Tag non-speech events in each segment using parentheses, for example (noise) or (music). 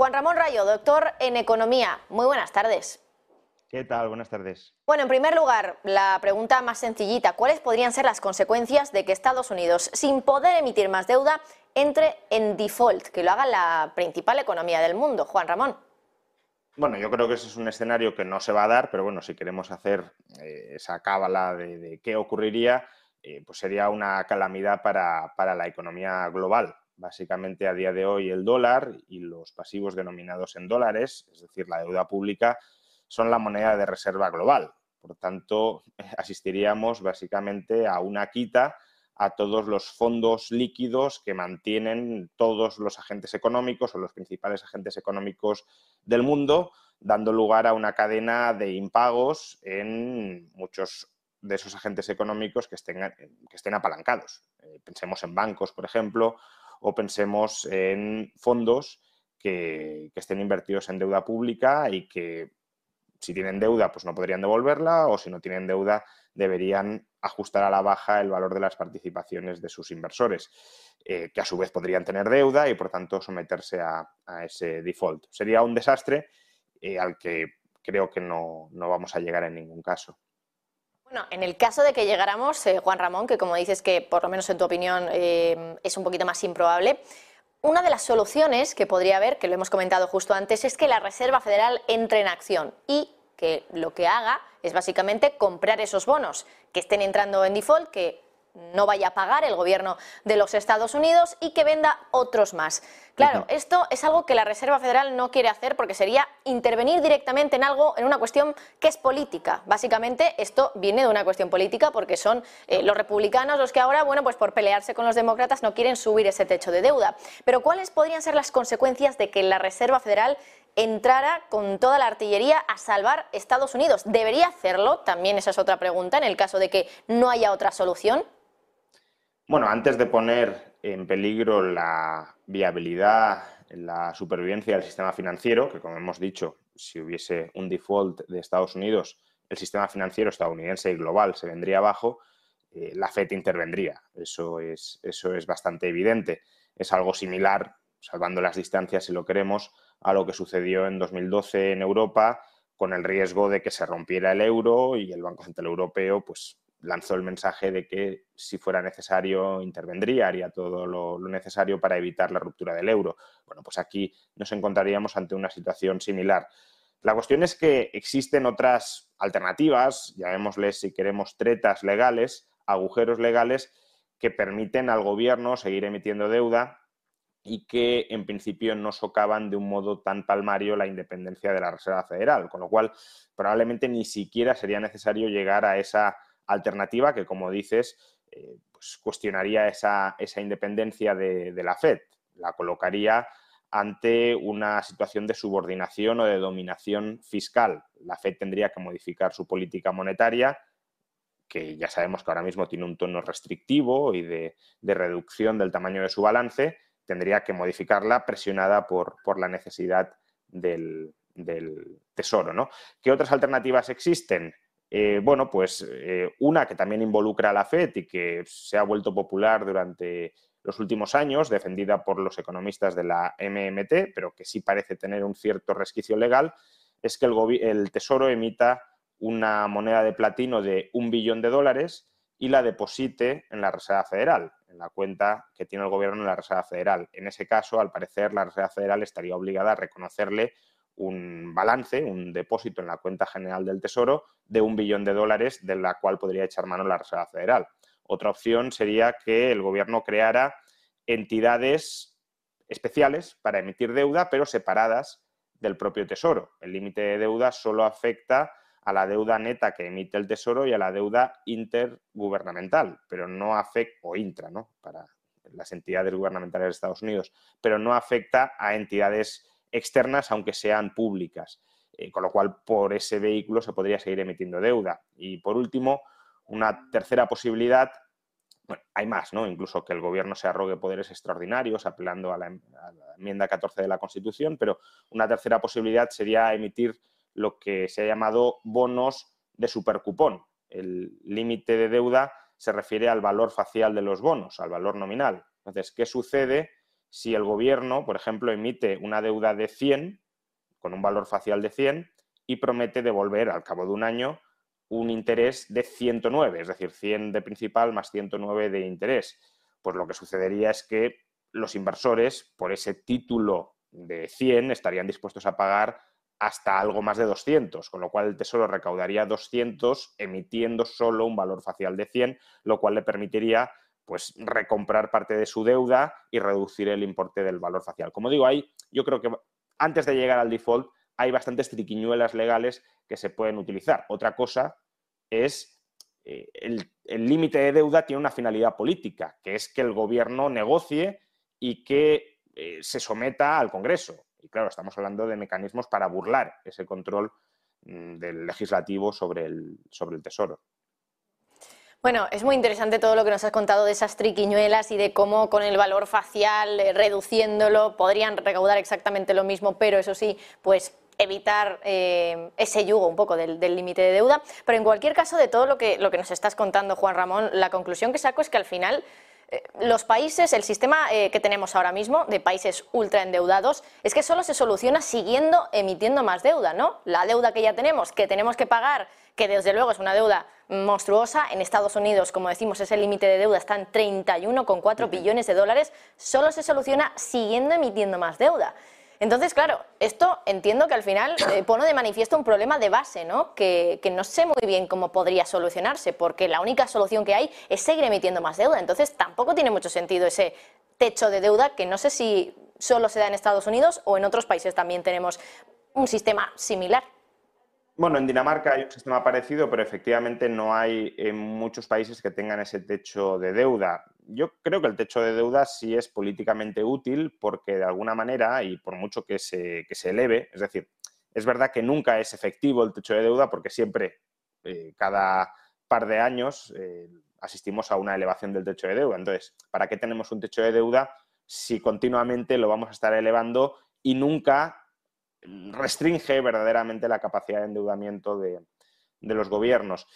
Juan Ramón Rayo, doctor en Economía. Muy buenas tardes. ¿Qué tal? Buenas tardes. Bueno, en primer lugar, la pregunta más sencillita. ¿Cuáles podrían ser las consecuencias de que Estados Unidos, sin poder emitir más deuda, entre en default, que lo haga la principal economía del mundo? Juan Ramón. Bueno, yo creo que ese es un escenario que no se va a dar, pero bueno, si queremos hacer eh, esa cábala de, qué ocurriría, eh, pues sería una calamidad para, para la economía global. Básicamente, a día de hoy, el dólar y los pasivos denominados en dólares, es decir, la deuda pública, son la moneda de reserva global. Por tanto, (laughs) asistiríamos básicamente a una quita a todos los fondos líquidos que mantienen todos los agentes económicos o los principales agentes económicos del mundo, dando lugar a una cadena de impagos en muchos de esos agentes económicos que estén, que estén apalancados. Eh, pensemos en bancos, por ejemplo, o pensemos en fondos que, estén invertidos en deuda pública y que si tienen deuda, pues no podrían devolverla, o si no tienen deuda, deberían ajustar a la baja el valor de las participaciones de sus inversores, eh, que a su vez podrían tener deuda y por tanto someterse a, ese default. Sería un desastre eh, al que creo que no, vamos a llegar en ningún caso. Bueno, en el caso de que llegáramos, eh, Juan Ramón, que como dices que por lo menos en tu opinión es un poquito más improbable, una de las soluciones que podría haber, que lo hemos comentado justo antes, es que la Reserva Federal entre en acción y que lo que haga es básicamente comprar esos bonos que estén entrando en default, que no vaya a pagar el gobierno de los Estados Unidos y que venda otros más. Claro, esto es algo que la Reserva Federal no quiere hacer porque sería intervenir directamente en algo, en una cuestión que es política. Básicamente esto viene de una cuestión política porque son eh, los republicanos los que ahora, bueno, pues por pelearse con los demócratas no quieren subir ese techo de deuda. Pero ¿cuáles podrían ser las consecuencias de que la Reserva Federal entrara con toda la artillería a salvar Estados Unidos? ¿Debería hacerlo? También esa es otra pregunta en el caso de que no haya otra solución. Bueno, antes de poner en peligro la viabilidad, la supervivencia del sistema financiero, que como hemos dicho, si hubiese un default de Estados Unidos, el sistema financiero estadounidense y global se vendría abajo, eh, la FED intervendría. Eso es, eso es bastante evidente. Es algo similar, salvando las distancias si lo queremos, a lo que sucedió en 2012 en Europa con el riesgo de que se rompiera el euro y el Banco Central Europeo pues lanzó el mensaje de que si fuera necesario intervendría, haría todo lo, necesario para evitar la ruptura del euro. Bueno, pues aquí nos encontraríamos ante una situación similar. La cuestión es que existen otras alternativas, llamémosles si queremos tretas legales, agujeros legales que permiten al gobierno seguir emitiendo deuda y que en principio no socavan de un modo tan palmario la independencia de la Reserva Federal, con lo cual probablemente ni siquiera sería necesario llegar a esa alternativa que, como dices, eh, pues cuestionaría esa, independencia de, la Fed, la colocaría ante una situación de subordinación o de dominación fiscal. La Fed tendría que modificar su política monetaria, que ya sabemos que ahora mismo tiene un tono restrictivo y de, reducción del tamaño de su balance, tendría que modificarla presionada por, por la necesidad del, del tesoro. ¿no? ¿Qué otras alternativas existen? Eh, bueno, pues eh, una que también involucra a la FED y que se ha vuelto popular durante los últimos años, defendida por los economistas de la MMT, pero que sí parece tener un cierto resquicio legal, es que el, Tesoro emita una moneda de platino de un billón de dólares y la deposite en la Reserva Federal, en la cuenta que tiene el gobierno en la Reserva Federal. En ese caso, al parecer, la Reserva Federal estaría obligada a reconocerle un balance, un depósito en la cuenta general del Tesoro de un billón de dólares, de la cual podría echar mano la Reserva Federal. Otra opción sería que el gobierno creara entidades especiales para emitir deuda, pero separadas del propio Tesoro. El límite de deuda solo afecta a la deuda neta que emite el Tesoro y a la deuda intergubernamental, pero no afecta, o intra, ¿no? Para las entidades gubernamentales de Estados Unidos, pero no afecta a entidades externas, aunque sean públicas. Eh, con lo cual, por ese vehículo se podría seguir emitiendo deuda. Y por último, una tercera posibilidad, bueno, hay más, ¿no? Incluso que el gobierno se arrogue poderes extraordinarios, apelando a la, a la enmienda 14 de la Constitución, pero una tercera posibilidad sería emitir lo que se ha llamado bonos de supercupón. El límite de deuda se refiere al valor facial de los bonos, al valor nominal. Entonces, ¿qué sucede si el gobierno, por ejemplo, emite una deuda de 100 con un valor facial de 100 y promete devolver al cabo de un año un interés de 109, es decir, 100 de principal más 109 de interés? Pues lo que sucedería es que los inversores, por ese título de 100, estarían dispuestos a pagar hasta algo más de 200, con lo cual el Tesoro recaudaría 200 emitiendo solo un valor facial de 100, lo cual le permitiría pues recomprar parte de su deuda y reducir el importe del valor facial. Como digo, ahí yo creo que antes de llegar al default hay bastantes triquiñuelas legales que se pueden utilizar. Otra cosa es eh, el límite de deuda tiene una finalidad política, que es que el gobierno negocie y que eh, se someta al Congreso. Y claro, estamos hablando de mecanismos para burlar ese control mm, del legislativo sobre el, sobre el Tesoro. Bueno, es muy interesante todo lo que nos has contado de esas triquiñuelas y de cómo con el valor facial, eh, reduciéndolo, podrían recaudar exactamente lo mismo, pero eso sí, pues evitar eh, ese yugo un poco del límite de deuda. Pero en cualquier caso, de todo lo que, lo que nos estás contando, Juan Ramón, la conclusión que saco es que al final eh, los países, el sistema que tenemos ahora mismo de países ultra endeudados, es que solo se soluciona siguiendo emitiendo más deuda, ¿no? La deuda que ya tenemos, que tenemos que pagar, que desde luego es una deuda monstruosa. En Estados Unidos, como decimos, ese límite de deuda está en 31,4 billones de dólares, solo se soluciona siguiendo emitiendo más deuda. Entonces, claro, esto entiendo que al final eh, (coughs) pone de manifiesto un problema de base, ¿no? Que, no sé muy bien cómo podría solucionarse, porque la única solución que hay es seguir emitiendo más deuda. Entonces, tampoco tiene mucho sentido ese techo de deuda que no sé si solo se da en Estados Unidos o en otros países también tenemos un sistema similar. Bueno, en Dinamarca hay un sistema parecido, pero efectivamente no hay en muchos países que tengan ese techo de deuda. Yo creo que el techo de deuda sí es políticamente útil porque de alguna manera, y por mucho que se, se eleve, es decir, es verdad que nunca es efectivo el techo de deuda porque siempre, eh, cada par de años, eh, asistimos a una elevación del techo de deuda. Entonces, ¿para qué tenemos un techo de deuda si continuamente lo vamos a estar elevando y nunca restringe verdaderamente la capacidad de endeudamiento de, los gobiernos.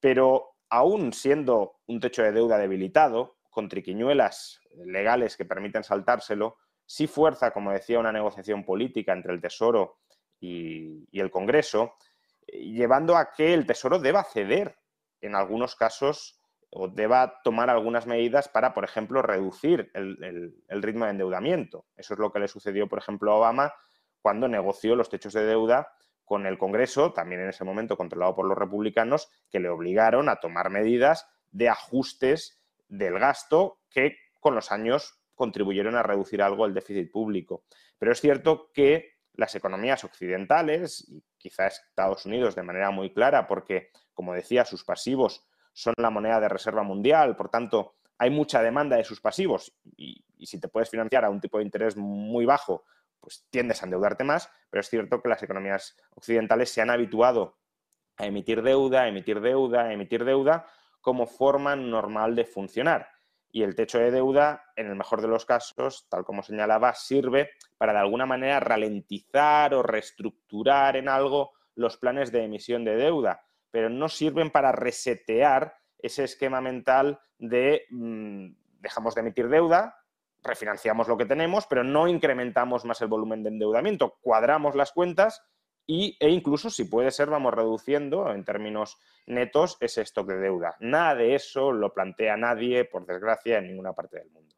Pero aún siendo un techo de deuda debilitado, con triquiñuelas legales que permiten saltárselo, sí fuerza, como decía, una negociación política entre el Tesoro y, el Congreso, llevando a que el Tesoro deba ceder en algunos casos o deba tomar algunas medidas para, por ejemplo, reducir el, el ritmo de endeudamiento. Eso es lo que le sucedió, por ejemplo, a Obama cuando negoció los techos de deuda con el Congreso, también en ese momento controlado por los republicanos, que le obligaron a tomar medidas de ajustes del gasto que con los años contribuyeron a reducir algo el déficit público. Pero es cierto que las economías occidentales, y quizás Estados Unidos de manera muy clara, porque, como decía, sus pasivos son la moneda de reserva mundial, por tanto, hay mucha demanda de sus pasivos, y si te puedes financiar a un tipo de interés muy bajo, pues tiendes a endeudarte más, pero es cierto que las economías occidentales se han habituado a emitir deuda, emitir deuda, emitir deuda como forma normal de funcionar. Y el techo de deuda, en el mejor de los casos, tal como señalaba, sirve para de alguna manera ralentizar o reestructurar en algo los planes de emisión de deuda, pero no sirven para resetear ese esquema mental de mm, dejamos de emitir deuda, refinanciamos lo que tenemos, pero no incrementamos más el volumen de endeudamiento, cuadramos las cuentas y, e incluso, si puede ser, vamos reduciendo en términos netos ese stock de deuda. Nada de eso lo plantea nadie, por desgracia, en ninguna parte del mundo.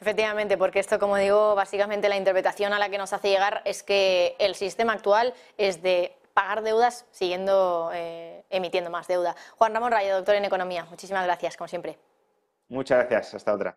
Efectivamente, porque esto, como digo, básicamente la interpretación a la que nos hace llegar es que el sistema actual es de pagar deudas siguiendo eh, emitiendo más deuda. Juan Ramón Rayo, doctor en Economía, muchísimas gracias, como siempre. Muchas gracias, hasta otra.